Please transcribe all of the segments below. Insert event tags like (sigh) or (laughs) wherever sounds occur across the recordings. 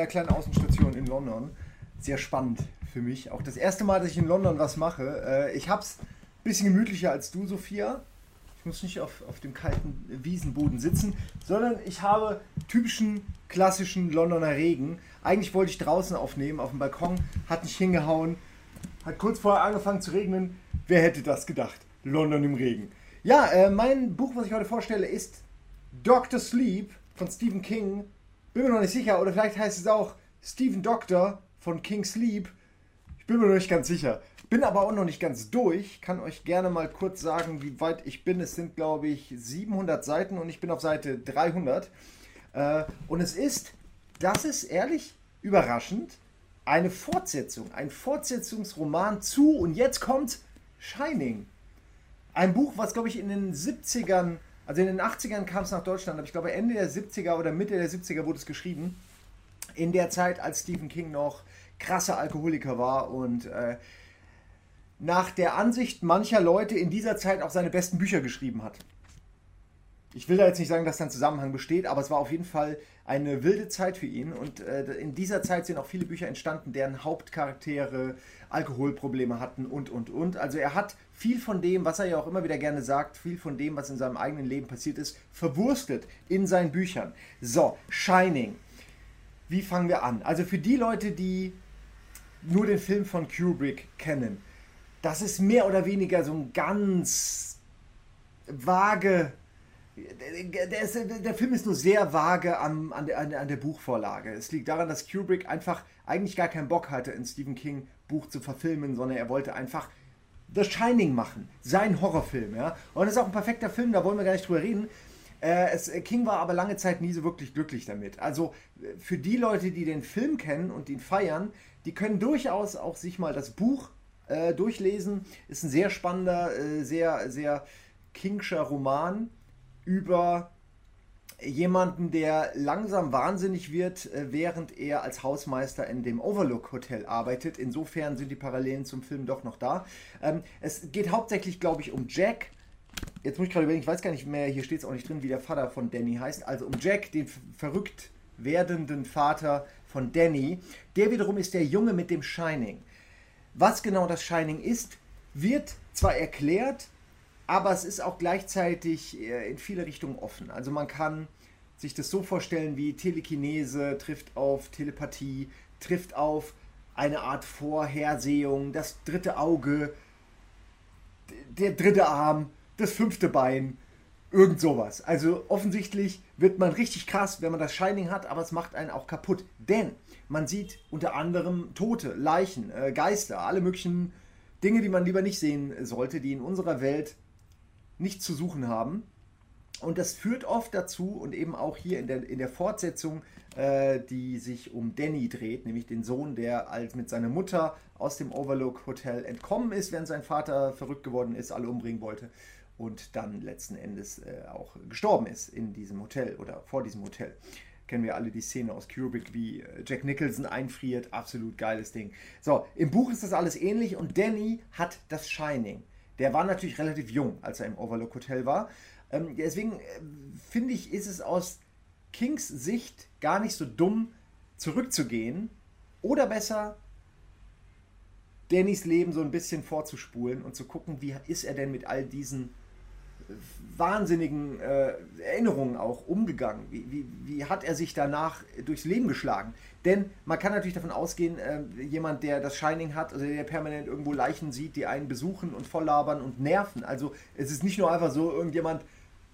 einer kleinen Außenstation in London. Sehr spannend für mich. Auch das erste Mal, dass ich in London was mache. Äh, ich hab's ein bisschen gemütlicher als du, Sophia. Ich muss nicht auf, auf dem kalten Wiesenboden sitzen, sondern ich habe typischen klassischen Londoner Regen. Eigentlich wollte ich draußen aufnehmen, auf dem Balkon, hat nicht hingehauen. Hat kurz vorher angefangen zu regnen. Wer hätte das gedacht? London im Regen. Ja, äh, mein Buch, was ich heute vorstelle, ist Doctor Sleep von Stephen King. Bin mir noch nicht sicher, oder vielleicht heißt es auch Stephen Doctor von King Sleep. Ich bin mir noch nicht ganz sicher. Bin aber auch noch nicht ganz durch. Kann euch gerne mal kurz sagen, wie weit ich bin. Es sind, glaube ich, 700 Seiten und ich bin auf Seite 300. Äh, und es ist, das ist ehrlich überraschend, eine Fortsetzung, ein Fortsetzungsroman zu, und jetzt kommt Shining. Ein Buch, was, glaube ich, in den 70ern, also in den 80ern kam es nach Deutschland, aber ich glaube Ende der 70er oder Mitte der 70er wurde es geschrieben. In der Zeit, als Stephen King noch krasser Alkoholiker war und äh, nach der Ansicht mancher Leute in dieser Zeit auch seine besten Bücher geschrieben hat. Ich will da jetzt nicht sagen, dass da ein Zusammenhang besteht, aber es war auf jeden Fall eine wilde Zeit für ihn. Und äh, in dieser Zeit sind auch viele Bücher entstanden, deren Hauptcharaktere Alkoholprobleme hatten und, und, und. Also er hat viel von dem, was er ja auch immer wieder gerne sagt, viel von dem, was in seinem eigenen Leben passiert ist, verwurstet in seinen Büchern. So, Shining. Wie fangen wir an? Also für die Leute, die nur den Film von Kubrick kennen, das ist mehr oder weniger so ein ganz vage. Der, ist, der Film ist nur sehr vage an, an, der, an der Buchvorlage. Es liegt daran, dass Kubrick einfach eigentlich gar keinen Bock hatte, ein Stephen King Buch zu verfilmen, sondern er wollte einfach The Shining machen. Sein Horrorfilm, ja. Und das ist auch ein perfekter Film, da wollen wir gar nicht drüber reden. Äh, es, King war aber lange Zeit nie so wirklich glücklich damit. Also für die Leute, die den Film kennen und ihn feiern, die können durchaus auch sich mal das Buch äh, durchlesen. Ist ein sehr spannender, äh, sehr, sehr kingscher Roman über jemanden, der langsam wahnsinnig wird, äh, während er als Hausmeister in dem Overlook Hotel arbeitet. Insofern sind die Parallelen zum Film doch noch da. Ähm, es geht hauptsächlich, glaube ich, um Jack. Jetzt muss ich gerade überlegen, ich weiß gar nicht mehr, hier steht es auch nicht drin, wie der Vater von Danny heißt. Also um Jack, den verrückt werdenden Vater von Danny. Der wiederum ist der Junge mit dem Shining. Was genau das Shining ist, wird zwar erklärt, aber es ist auch gleichzeitig äh, in viele Richtungen offen. Also man kann sich das so vorstellen wie Telekinese trifft auf Telepathie, trifft auf eine Art Vorhersehung, das dritte Auge, der dritte Arm, das fünfte Bein, irgend sowas. Also offensichtlich wird man richtig krass, wenn man das Shining hat, aber es macht einen auch kaputt. Denn man sieht unter anderem Tote, Leichen, äh, Geister, alle möglichen Dinge, die man lieber nicht sehen sollte, die in unserer Welt nicht zu suchen haben. Und das führt oft dazu, und eben auch hier in der, in der Fortsetzung, äh, die sich um Danny dreht, nämlich den Sohn, der als mit seiner Mutter aus dem Overlook Hotel entkommen ist, während sein Vater verrückt geworden ist, alle umbringen wollte und dann letzten Endes äh, auch gestorben ist in diesem Hotel oder vor diesem Hotel kennen wir alle die Szene aus Kubrick, wie äh, Jack Nicholson einfriert. Absolut geiles Ding. So, im Buch ist das alles ähnlich und Danny hat das Shining. Der war natürlich relativ jung, als er im Overlook Hotel war. Ähm, deswegen äh, finde ich, ist es aus Kings Sicht gar nicht so dumm, zurückzugehen oder besser Dannys Leben so ein bisschen vorzuspulen und zu gucken, wie ist er denn mit all diesen wahnsinnigen äh, Erinnerungen auch umgegangen? Wie, wie, wie, hat er sich danach durchs Leben geschlagen? Denn man kann natürlich davon ausgehen, äh, jemand, der das Shining hat, also der permanent irgendwo Leichen sieht, die einen besuchen und volllabern und nerven. Also es ist nicht nur einfach so, irgendjemand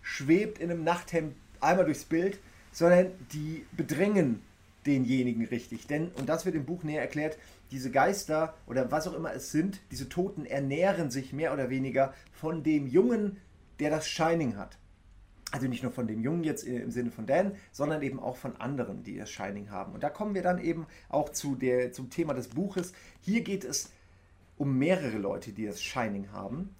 schwebt in einem Nachthemd einmal durchs Bild, sondern die bedrängen denjenigen richtig. Denn, und das wird im Buch näher erklärt, diese Geister oder was auch immer es sind, diese Toten ernähren sich mehr oder weniger von dem Jungen, der das Shining hat. Also nicht nur von dem Jungen jetzt im Sinne von Dan, sondern eben auch von anderen, die das Shining haben. Und da kommen wir dann eben auch zu der, zum Thema des Buches. Hier geht es um mehrere Leute, die das Shining haben.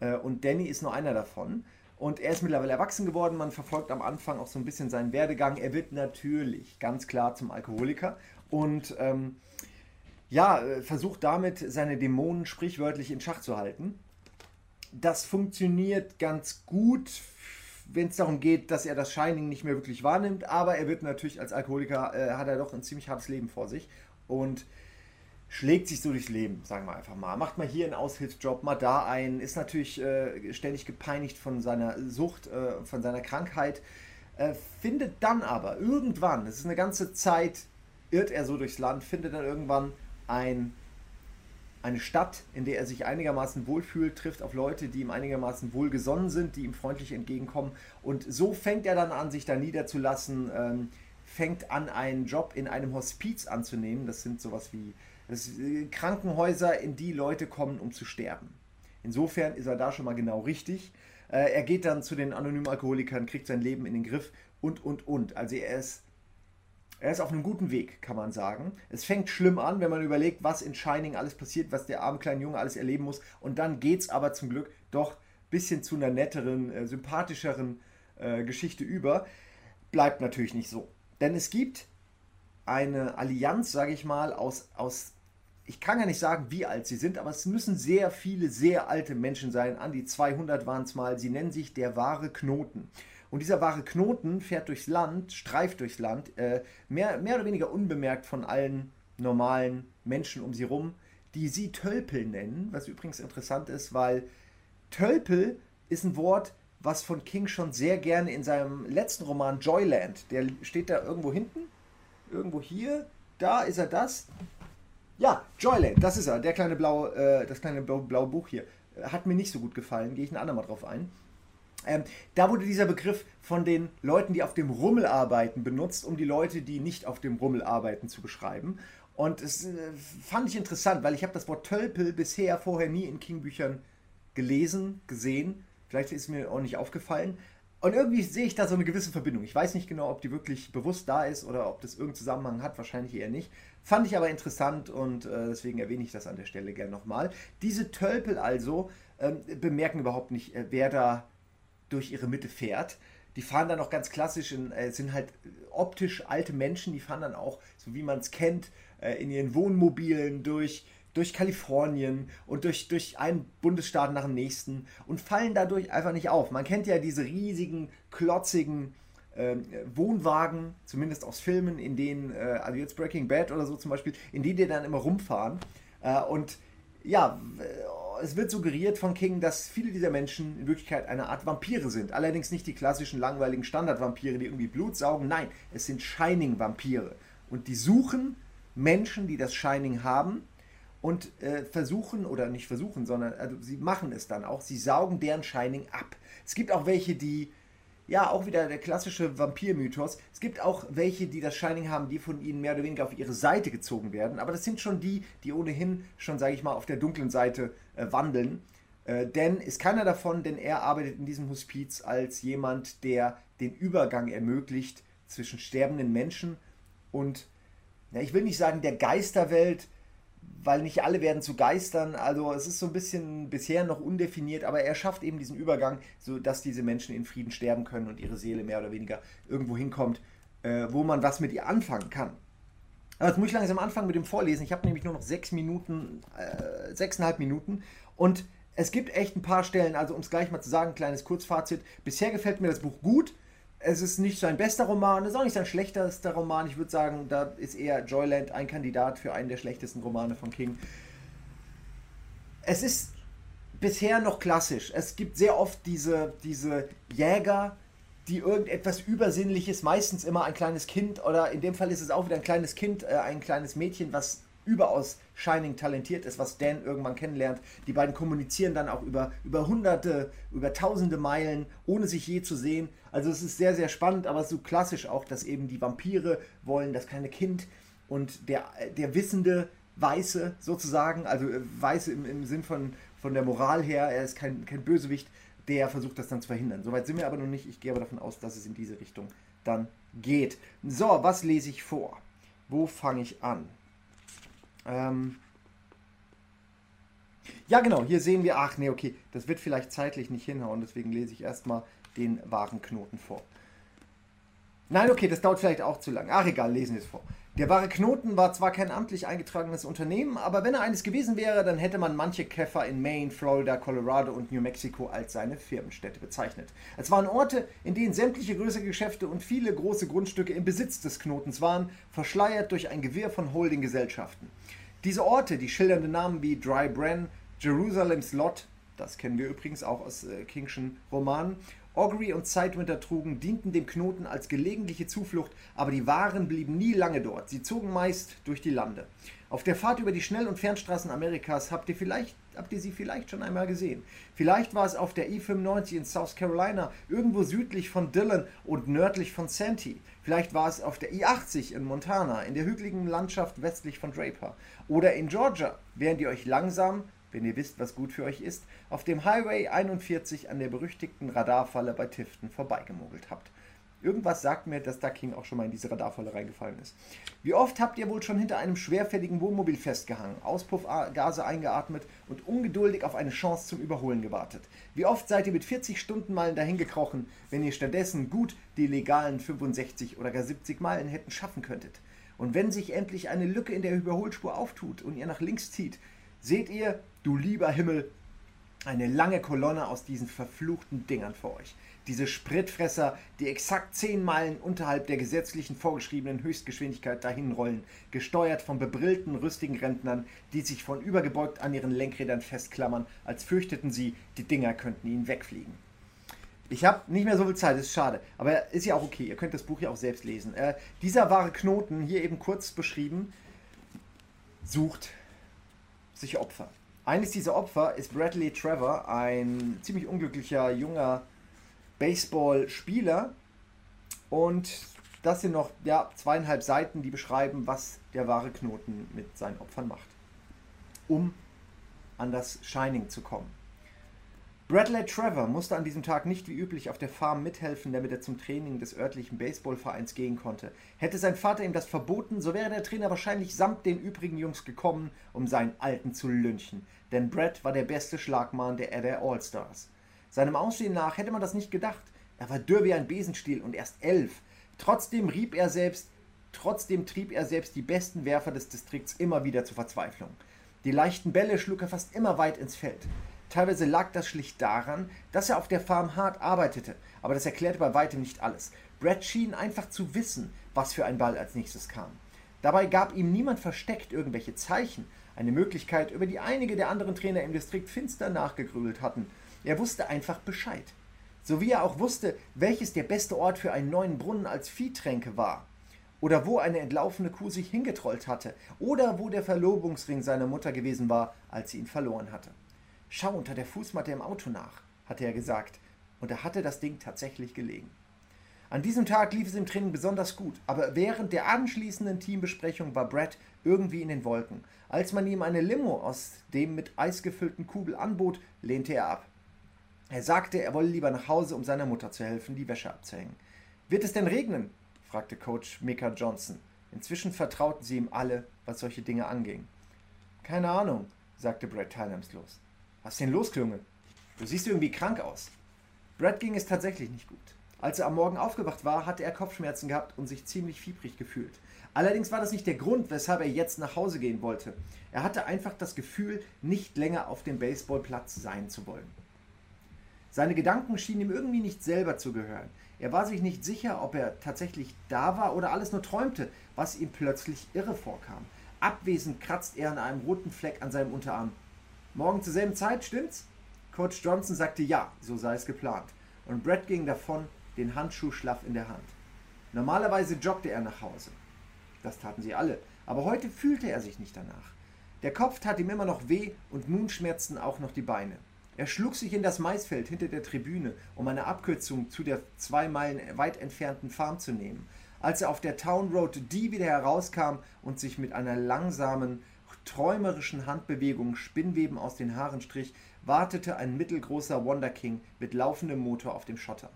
Äh, und Danny ist nur einer davon. Und er ist mittlerweile erwachsen geworden. Man verfolgt am Anfang auch so ein bisschen seinen Werdegang. Er wird natürlich ganz klar zum Alkoholiker und ähm, ja, äh, versucht damit seine Dämonen sprichwörtlich in Schach zu halten das funktioniert ganz gut, wenn es darum geht, dass er das Shining nicht mehr wirklich wahrnimmt, aber er wird natürlich als Alkoholiker, äh, hat er doch ein ziemlich hartes Leben vor sich und schlägt sich so durchs Leben, sagen wir einfach mal. Macht mal hier einen Aushilfsjob, mal da einen, ist natürlich äh, ständig gepeinigt von seiner Sucht, äh, von seiner Krankheit, äh, findet dann aber irgendwann, es ist eine ganze Zeit, irrt er so durchs Land, findet dann irgendwann ein eine Stadt, in der er sich einigermaßen wohlfühlt, trifft auf Leute, die ihm einigermaßen wohlgesonnen sind, die ihm freundlich entgegenkommen. Und so fängt er dann an, sich da niederzulassen, ähm, fängt an, einen Job in einem Hospiz anzunehmen. Das sind sowas wie das, äh, Krankenhäuser, in die Leute kommen, um zu sterben. Insofern ist er da schon mal genau richtig. Äh, er geht dann zu den anonymen Alkoholikern, kriegt sein Leben in den Griff und, und, und. Also er ist er ist auf einem guten Weg, kann man sagen. Es fängt schlimm an, wenn man überlegt, was in Shining alles passiert, was der arme kleine Junge alles erleben muss. Und dann geht es aber zum Glück doch ein bisschen zu einer netteren, äh, sympathischeren äh, Geschichte über. Bleibt natürlich nicht so. Denn es gibt eine Allianz, sage ich mal, aus, aus, ich kann ja nicht sagen, wie alt sie sind, aber es müssen sehr viele, sehr alte Menschen sein. An die 200 waren es mal. Sie nennen sich der wahre Knoten. Und dieser wahre Knoten fährt durchs Land, streift durchs Land, äh, mehr, mehr oder weniger unbemerkt von allen normalen Menschen um sie rum, die sie Tölpel nennen, was übrigens interessant ist, weil Tölpel ist ein Wort, was von King schon sehr gerne in seinem letzten Roman Joyland, der steht da irgendwo hinten, irgendwo hier, da ist er das. Ja, Joyland, das ist er, der kleine blaue, äh, das kleine blaue Buch hier. Hat mir nicht so gut gefallen, gehe ich ein andermal drauf ein. Ähm, da wurde dieser Begriff von den Leuten, die auf dem Rummel arbeiten, benutzt, um die Leute, die nicht auf dem Rummel arbeiten, zu beschreiben. Und das äh, fand ich interessant, weil ich habe das Wort Tölpel bisher vorher nie in King-Büchern gelesen, gesehen. Vielleicht ist mir auch nicht aufgefallen. Und irgendwie sehe ich da so eine gewisse Verbindung. Ich weiß nicht genau, ob die wirklich bewusst da ist oder ob das irgendeinen Zusammenhang hat. Wahrscheinlich eher nicht. Fand ich aber interessant und äh, deswegen erwähne ich das an der Stelle gerne nochmal. Diese Tölpel also äh, bemerken überhaupt nicht, äh, wer da durch ihre Mitte fährt. Die fahren dann auch ganz klassisch, in, äh, sind halt optisch alte Menschen, die fahren dann auch, so wie man es kennt, äh, in ihren Wohnmobilen durch, durch Kalifornien und durch, durch einen Bundesstaat nach dem nächsten und fallen dadurch einfach nicht auf. Man kennt ja diese riesigen, klotzigen äh, Wohnwagen, zumindest aus Filmen, in denen, äh, also jetzt Breaking Bad oder so zum Beispiel, in denen die dann immer rumfahren. Äh, und ja, es wird suggeriert von King, dass viele dieser Menschen in Wirklichkeit eine Art Vampire sind. Allerdings nicht die klassischen langweiligen Standardvampire, die irgendwie Blut saugen. Nein, es sind Shining-Vampire. Und die suchen Menschen, die das Shining haben und äh, versuchen, oder nicht versuchen, sondern also sie machen es dann auch, sie saugen deren Shining ab. Es gibt auch welche, die ja, auch wieder der klassische Vampir-Mythos. Es gibt auch welche, die das Shining haben, die von ihnen mehr oder weniger auf ihre Seite gezogen werden. Aber das sind schon die, die ohnehin schon, sage ich mal, auf der dunklen Seite wandeln. Äh, denn ist keiner davon, denn er arbeitet in diesem Hospiz als jemand, der den Übergang ermöglicht zwischen sterbenden Menschen und, ja, ich will nicht sagen der Geisterwelt, weil nicht alle werden zu Geistern. Also es ist so ein bisschen bisher noch undefiniert, aber er schafft eben diesen Übergang, sodass diese Menschen in Frieden sterben können und ihre Seele mehr oder weniger irgendwo hinkommt, äh, wo man was mit ihr anfangen kann. Aber jetzt muss ich langsam anfangen mit dem Vorlesen. Ich habe nämlich nur noch sechs Minuten, äh, sechseinhalb Minuten und es gibt echt ein paar Stellen, also um es gleich mal zu sagen, kleines Kurzfazit. Bisher gefällt mir das Buch gut es ist nicht sein bester Roman, es ist auch nicht sein schlechtester Roman. Ich würde sagen, da ist eher Joyland ein Kandidat für einen der schlechtesten Romane von King. Es ist bisher noch klassisch. Es gibt sehr oft diese, diese Jäger, die irgendetwas Übersinnliches, meistens immer ein kleines Kind, oder in dem Fall ist es auch wieder ein kleines Kind, äh, ein kleines Mädchen, was überaus Shining talentiert ist, was Dan irgendwann kennenlernt. Die beiden kommunizieren dann auch über, über hunderte, über tausende Meilen, ohne sich je zu sehen. Also es ist sehr, sehr spannend, aber so klassisch auch, dass eben die Vampire wollen das kleine Kind und der, der wissende Weiße sozusagen, also äh, Weiße im, im Sinn von, von der Moral her, er ist kein, kein Bösewicht, der versucht das dann zu verhindern. Soweit sind wir aber noch nicht. Ich gehe aber davon aus, dass es in diese Richtung dann geht. So, was lese ich vor? Wo fange ich an? Ähm ja, genau, hier sehen wir, ach nee, okay, das wird vielleicht zeitlich nicht hinhauen, deswegen lese ich erstmal den wahren Knoten vor. Nein, okay, das dauert vielleicht auch zu lang. Ach egal, lesen wir es vor. Der wahre Knoten war zwar kein amtlich eingetragenes Unternehmen, aber wenn er eines gewesen wäre, dann hätte man manche Käfer in Maine, Florida, Colorado und New Mexico als seine Firmenstädte bezeichnet. Es waren Orte, in denen sämtliche größere Geschäfte und viele große Grundstücke im Besitz des Knotens waren, verschleiert durch ein Gewirr von Holdinggesellschaften. Diese Orte, die schildernde Namen wie Dry Bren, Jerusalem's Lot, das kennen wir übrigens auch aus äh, Kingschen Romanen, Augury und Sidewinter trugen, dienten dem Knoten als gelegentliche Zuflucht, aber die Waren blieben nie lange dort. Sie zogen meist durch die Lande. Auf der Fahrt über die Schnell- und Fernstraßen Amerikas habt ihr, vielleicht, habt ihr sie vielleicht schon einmal gesehen. Vielleicht war es auf der I-95 in South Carolina, irgendwo südlich von Dillon und nördlich von Santee. Vielleicht war es auf der I-80 in Montana, in der hügeligen Landschaft westlich von Draper. Oder in Georgia, während ihr euch langsam wenn ihr wisst, was gut für euch ist, auf dem Highway 41 an der berüchtigten Radarfalle bei Tifton vorbeigemogelt habt. Irgendwas sagt mir, dass da King auch schon mal in diese Radarfalle reingefallen ist. Wie oft habt ihr wohl schon hinter einem schwerfälligen Wohnmobil festgehangen, Auspuffgase eingeatmet und ungeduldig auf eine Chance zum Überholen gewartet? Wie oft seid ihr mit 40 Stundenmeilen dahin gekrochen, wenn ihr stattdessen gut die legalen 65 oder gar 70 Meilen hätten schaffen könntet? Und wenn sich endlich eine Lücke in der Überholspur auftut und ihr nach links zieht, seht ihr, du lieber Himmel, eine lange Kolonne aus diesen verfluchten Dingern vor euch. Diese Spritfresser, die exakt zehn Meilen unterhalb der gesetzlichen vorgeschriebenen Höchstgeschwindigkeit dahinrollen, gesteuert von bebrillten, rüstigen Rentnern, die sich von übergebeugt an ihren Lenkrädern festklammern, als fürchteten sie, die Dinger könnten ihnen wegfliegen. Ich habe nicht mehr so viel Zeit, ist schade, aber ist ja auch okay, ihr könnt das Buch ja auch selbst lesen. Äh, dieser wahre Knoten, hier eben kurz beschrieben, sucht sich Opfer. Eines dieser Opfer ist Bradley Trevor, ein ziemlich unglücklicher junger Baseballspieler. Und das sind noch ja, zweieinhalb Seiten, die beschreiben, was der wahre Knoten mit seinen Opfern macht. Um an das Shining zu kommen. Bradley Trevor musste an diesem Tag nicht wie üblich auf der Farm mithelfen, damit er zum Training des örtlichen Baseballvereins gehen konnte. Hätte sein Vater ihm das verboten, so wäre der Trainer wahrscheinlich samt den übrigen Jungs gekommen, um seinen Alten zu lynchen. Denn Brad war der beste Schlagmann der Adder All-Stars. Seinem Aussehen nach hätte man das nicht gedacht. Er war dürr wie ein Besenstiel und erst elf. Trotzdem rieb er selbst, trotzdem trieb er selbst die besten Werfer des Distrikts immer wieder zur Verzweiflung. Die leichten Bälle schlug er fast immer weit ins Feld. Teilweise lag das schlicht daran, dass er auf der Farm hart arbeitete, aber das erklärte bei weitem nicht alles. Brad schien einfach zu wissen, was für ein Ball als nächstes kam. Dabei gab ihm niemand versteckt irgendwelche Zeichen, eine Möglichkeit, über die einige der anderen Trainer im Distrikt finster nachgegrübelt hatten. Er wusste einfach Bescheid. So wie er auch wusste, welches der beste Ort für einen neuen Brunnen als Viehtränke war. Oder wo eine entlaufene Kuh sich hingetrollt hatte. Oder wo der Verlobungsring seiner Mutter gewesen war, als sie ihn verloren hatte. Schau unter der Fußmatte im Auto nach, hatte er gesagt, und er hatte das Ding tatsächlich gelegen. An diesem Tag lief es im Training besonders gut, aber während der anschließenden Teambesprechung war Brad irgendwie in den Wolken. Als man ihm eine Limo aus dem mit Eis gefüllten Kugel anbot, lehnte er ab. Er sagte, er wolle lieber nach Hause, um seiner Mutter zu helfen, die Wäsche abzuhängen. Wird es denn regnen? fragte Coach Mika Johnson. Inzwischen vertrauten sie ihm alle, was solche Dinge anging. Keine Ahnung, sagte Brad teilnahmslos. Was ist denn los, Klunge? Du siehst irgendwie krank aus. Brad ging es tatsächlich nicht gut. Als er am Morgen aufgewacht war, hatte er Kopfschmerzen gehabt und sich ziemlich fiebrig gefühlt. Allerdings war das nicht der Grund, weshalb er jetzt nach Hause gehen wollte. Er hatte einfach das Gefühl, nicht länger auf dem Baseballplatz sein zu wollen. Seine Gedanken schienen ihm irgendwie nicht selber zu gehören. Er war sich nicht sicher, ob er tatsächlich da war oder alles nur träumte, was ihm plötzlich irre vorkam. Abwesend kratzt er an einem roten Fleck an seinem Unterarm. Morgen zur selben Zeit, stimmt's? Coach Johnson sagte ja, so sei es geplant. Und Brett ging davon, den Handschuh schlaff in der Hand. Normalerweise joggte er nach Hause. Das taten sie alle, aber heute fühlte er sich nicht danach. Der Kopf tat ihm immer noch weh und nun schmerzten auch noch die Beine. Er schlug sich in das Maisfeld hinter der Tribüne, um eine Abkürzung zu der zwei Meilen weit entfernten Farm zu nehmen. Als er auf der Town Road D wieder herauskam und sich mit einer langsamen, träumerischen Handbewegungen Spinnweben aus den Haaren strich, wartete ein mittelgroßer Wonder King mit laufendem Motor auf dem Schotter.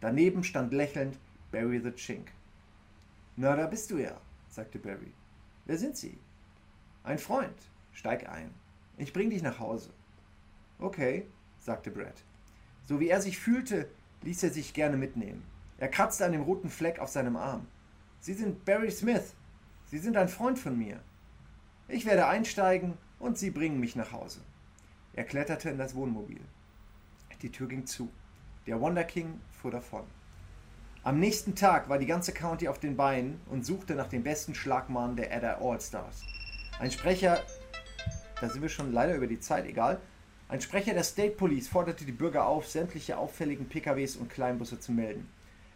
Daneben stand lächelnd Barry the Chink. Na, da bist du ja, sagte Barry. Wer sind Sie? Ein Freund. Steig ein. Ich bring dich nach Hause. Okay, sagte Brad. So wie er sich fühlte, ließ er sich gerne mitnehmen. Er kratzte an dem roten Fleck auf seinem Arm. Sie sind Barry Smith. Sie sind ein Freund von mir. Ich werde einsteigen und Sie bringen mich nach Hause. Er kletterte in das Wohnmobil. Die Tür ging zu. Der Wonder King fuhr davon. Am nächsten Tag war die ganze County auf den Beinen und suchte nach dem besten Schlagmann der Adder All-Stars. Ein Sprecher, da sind wir schon leider über die Zeit, egal. Ein Sprecher der State Police forderte die Bürger auf, sämtliche auffälligen PKWs und Kleinbusse zu melden.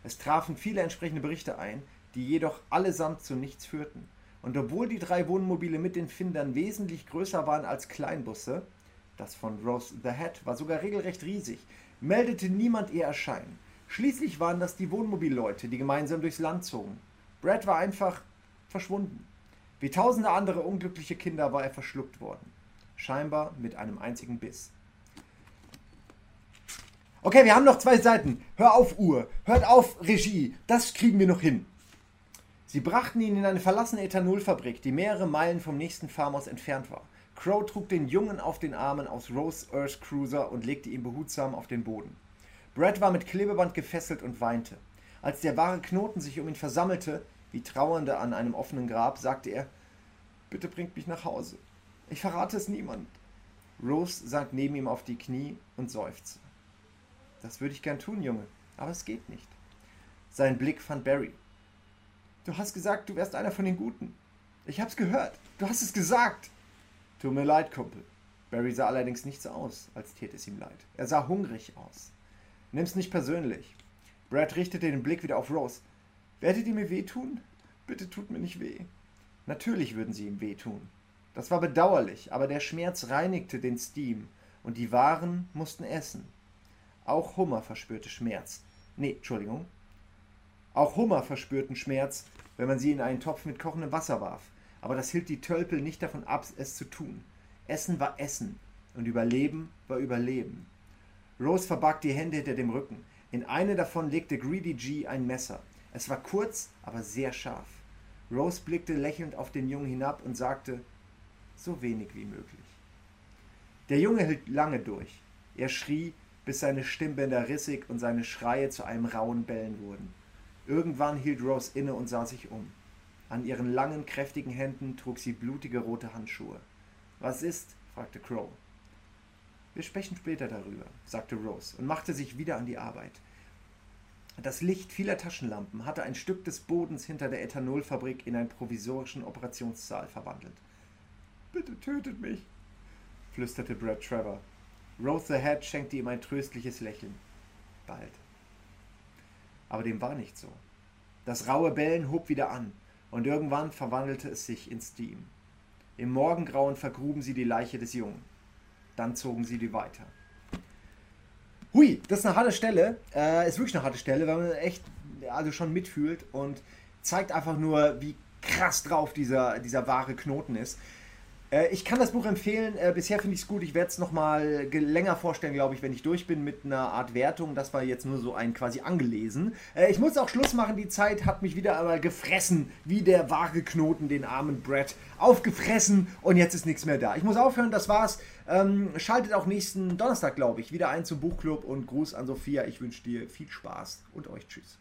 Es trafen viele entsprechende Berichte ein, die jedoch allesamt zu nichts führten. Und obwohl die drei Wohnmobile mit den Findern wesentlich größer waren als Kleinbusse, das von Rose the Hat war sogar regelrecht riesig, meldete niemand ihr Erscheinen. Schließlich waren das die Wohnmobilleute, die gemeinsam durchs Land zogen. Brad war einfach verschwunden. Wie tausende andere unglückliche Kinder war er verschluckt worden. Scheinbar mit einem einzigen Biss. Okay, wir haben noch zwei Seiten. Hör auf, Uhr. Hört auf, Regie. Das kriegen wir noch hin. Sie brachten ihn in eine verlassene Ethanolfabrik, die mehrere Meilen vom nächsten Farmhaus entfernt war. Crow trug den Jungen auf den Armen aus Rose Earth Cruiser und legte ihn behutsam auf den Boden. Brad war mit Klebeband gefesselt und weinte. Als der wahre Knoten sich um ihn versammelte, wie Trauernde an einem offenen Grab, sagte er: Bitte bringt mich nach Hause. Ich verrate es niemand. Rose sank neben ihm auf die Knie und seufzte. Das würde ich gern tun, Junge, aber es geht nicht. Sein Blick fand Barry. Du hast gesagt, du wärst einer von den Guten. Ich hab's gehört. Du hast es gesagt. Tut mir leid, Kumpel. Barry sah allerdings nicht so aus, als täte es ihm leid. Er sah hungrig aus. Nimm's nicht persönlich. Brad richtete den Blick wieder auf Rose. Werdet ihr mir wehtun? Bitte tut mir nicht weh. Natürlich würden sie ihm wehtun. Das war bedauerlich, aber der Schmerz reinigte den Steam und die Waren mussten essen. Auch Hummer verspürte Schmerz. Nee, Entschuldigung. Auch Hummer verspürten Schmerz, wenn man sie in einen Topf mit kochendem Wasser warf. Aber das hielt die Tölpel nicht davon ab, es zu tun. Essen war Essen und Überleben war Überleben. Rose verbarg die Hände hinter dem Rücken. In eine davon legte Greedy G ein Messer. Es war kurz, aber sehr scharf. Rose blickte lächelnd auf den Jungen hinab und sagte, so wenig wie möglich. Der Junge hielt lange durch. Er schrie, bis seine Stimmbänder rissig und seine Schreie zu einem rauen Bellen wurden. Irgendwann hielt Rose inne und sah sich um. An ihren langen, kräftigen Händen trug sie blutige rote Handschuhe. Was ist? fragte Crow. Wir sprechen später darüber, sagte Rose und machte sich wieder an die Arbeit. Das Licht vieler Taschenlampen hatte ein Stück des Bodens hinter der Ethanolfabrik in einen provisorischen Operationssaal verwandelt. Bitte tötet mich, flüsterte Brad Trevor. Rose the Head schenkte ihm ein tröstliches Lächeln. Bald. Aber dem war nicht so. Das raue Bellen hob wieder an, und irgendwann verwandelte es sich in Steam. Im Morgengrauen vergruben sie die Leiche des Jungen. Dann zogen sie die weiter. Hui, das ist eine harte Stelle. Äh, ist wirklich eine harte Stelle, weil man echt also schon mitfühlt und zeigt einfach nur, wie krass drauf dieser, dieser wahre Knoten ist. Äh, ich kann das Buch empfehlen. Äh, bisher finde ich es gut. Ich werde es nochmal länger vorstellen, glaube ich, wenn ich durch bin mit einer Art Wertung. Das war jetzt nur so ein quasi angelesen. Äh, ich muss auch Schluss machen. Die Zeit hat mich wieder einmal gefressen, wie der wahre Knoten den armen Brett aufgefressen und jetzt ist nichts mehr da. Ich muss aufhören. Das war's. Ähm, schaltet auch nächsten Donnerstag, glaube ich, wieder ein zum Buchclub und Gruß an Sophia. Ich wünsche dir viel Spaß und euch Tschüss.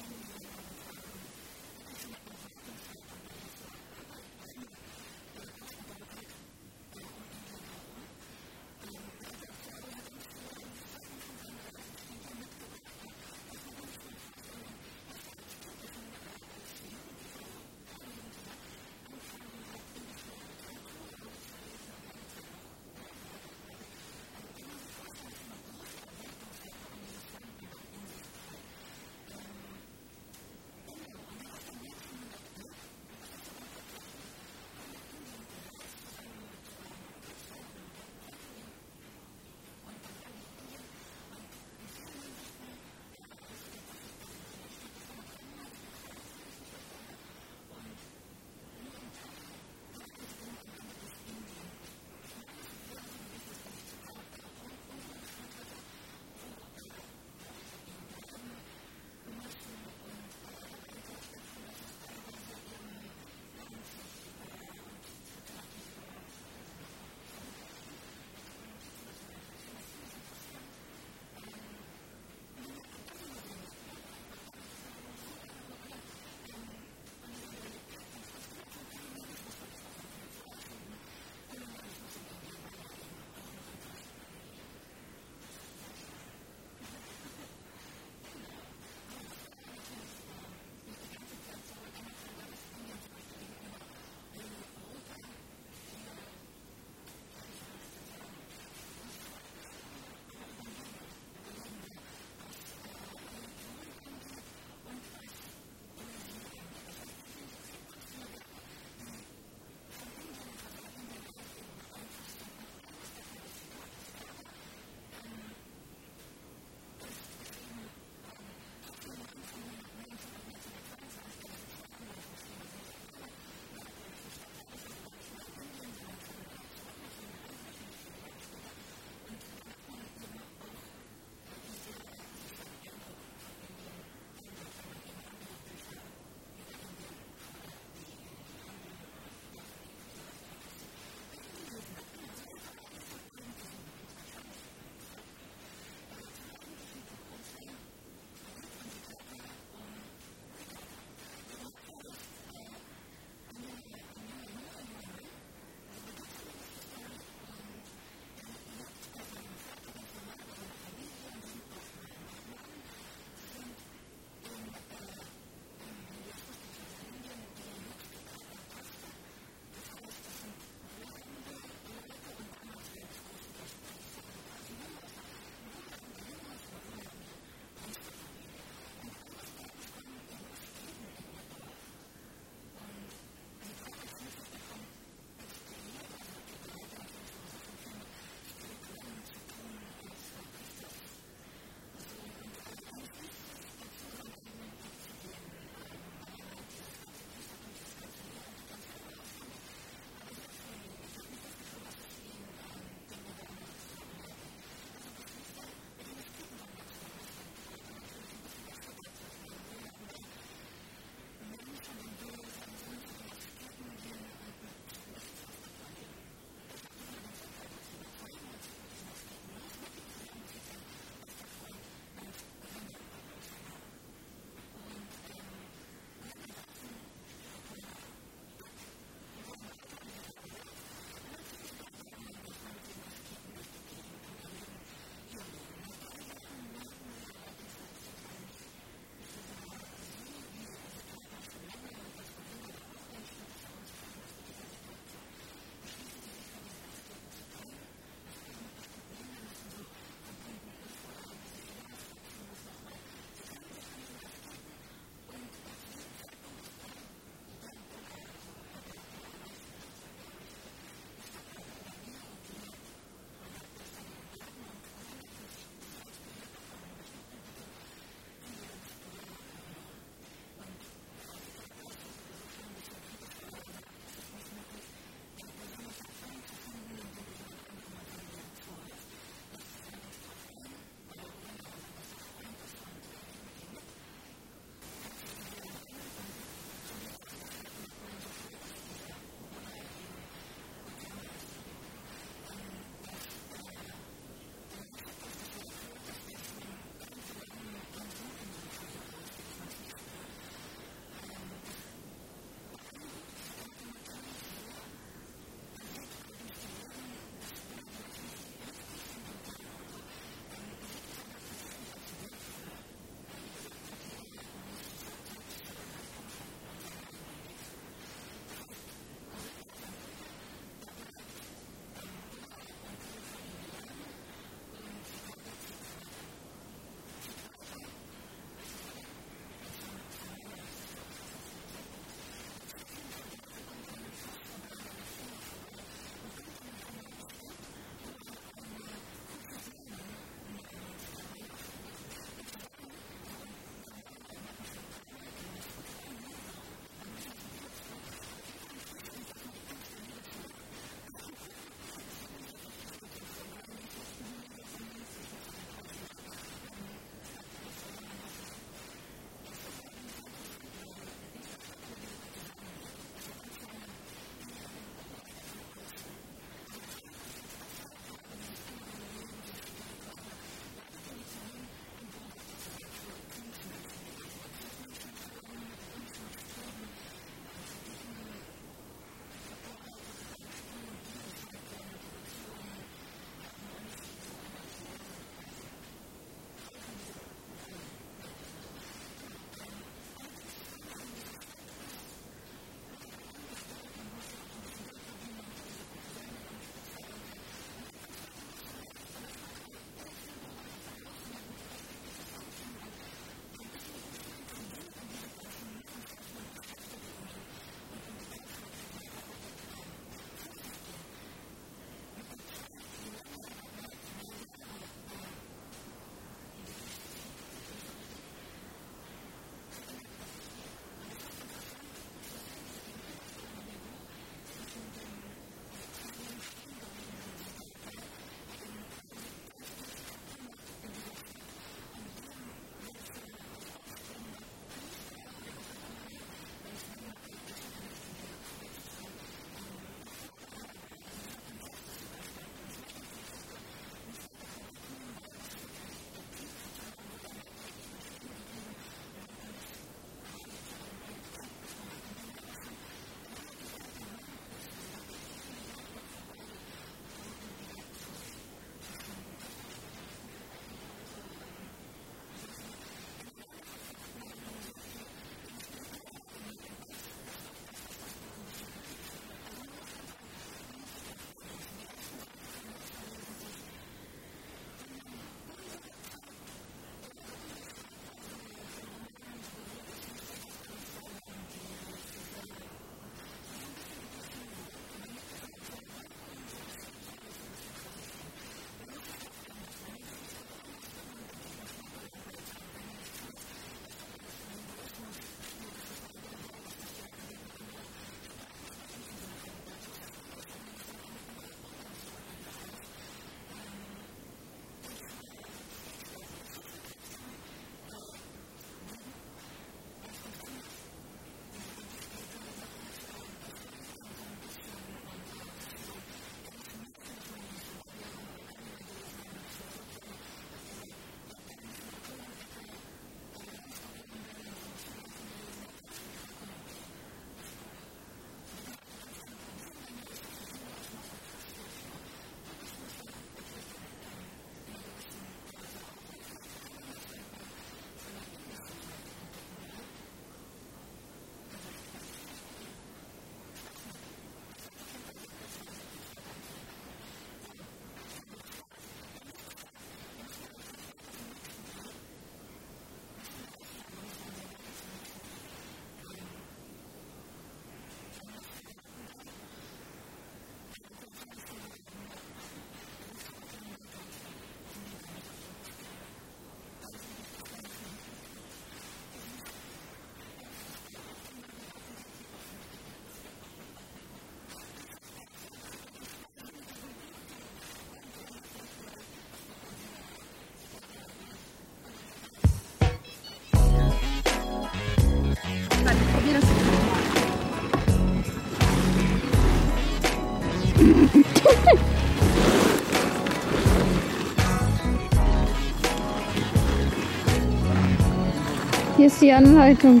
Hier ist die Anleitung.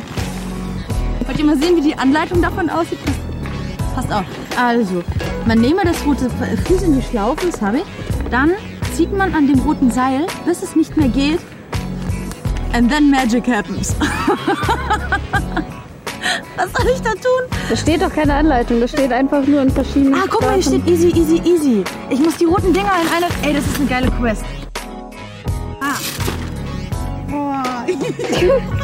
Wollt ihr mal sehen, wie die Anleitung davon aussieht? Passt auf. Also, man nehme das rote Fuß in die Schlaufe, das habe ich. Dann zieht man an dem roten Seil, bis es nicht mehr geht. And then magic happens. (laughs) Was soll ich da tun? Da steht doch keine Anleitung, da steht einfach nur in verschiedenen Ah, guck mal, hier steht easy, easy, easy. Ich muss die roten Dinger in eine... Ey, das ist eine geile Quest. Ah. Boah. (laughs) (laughs)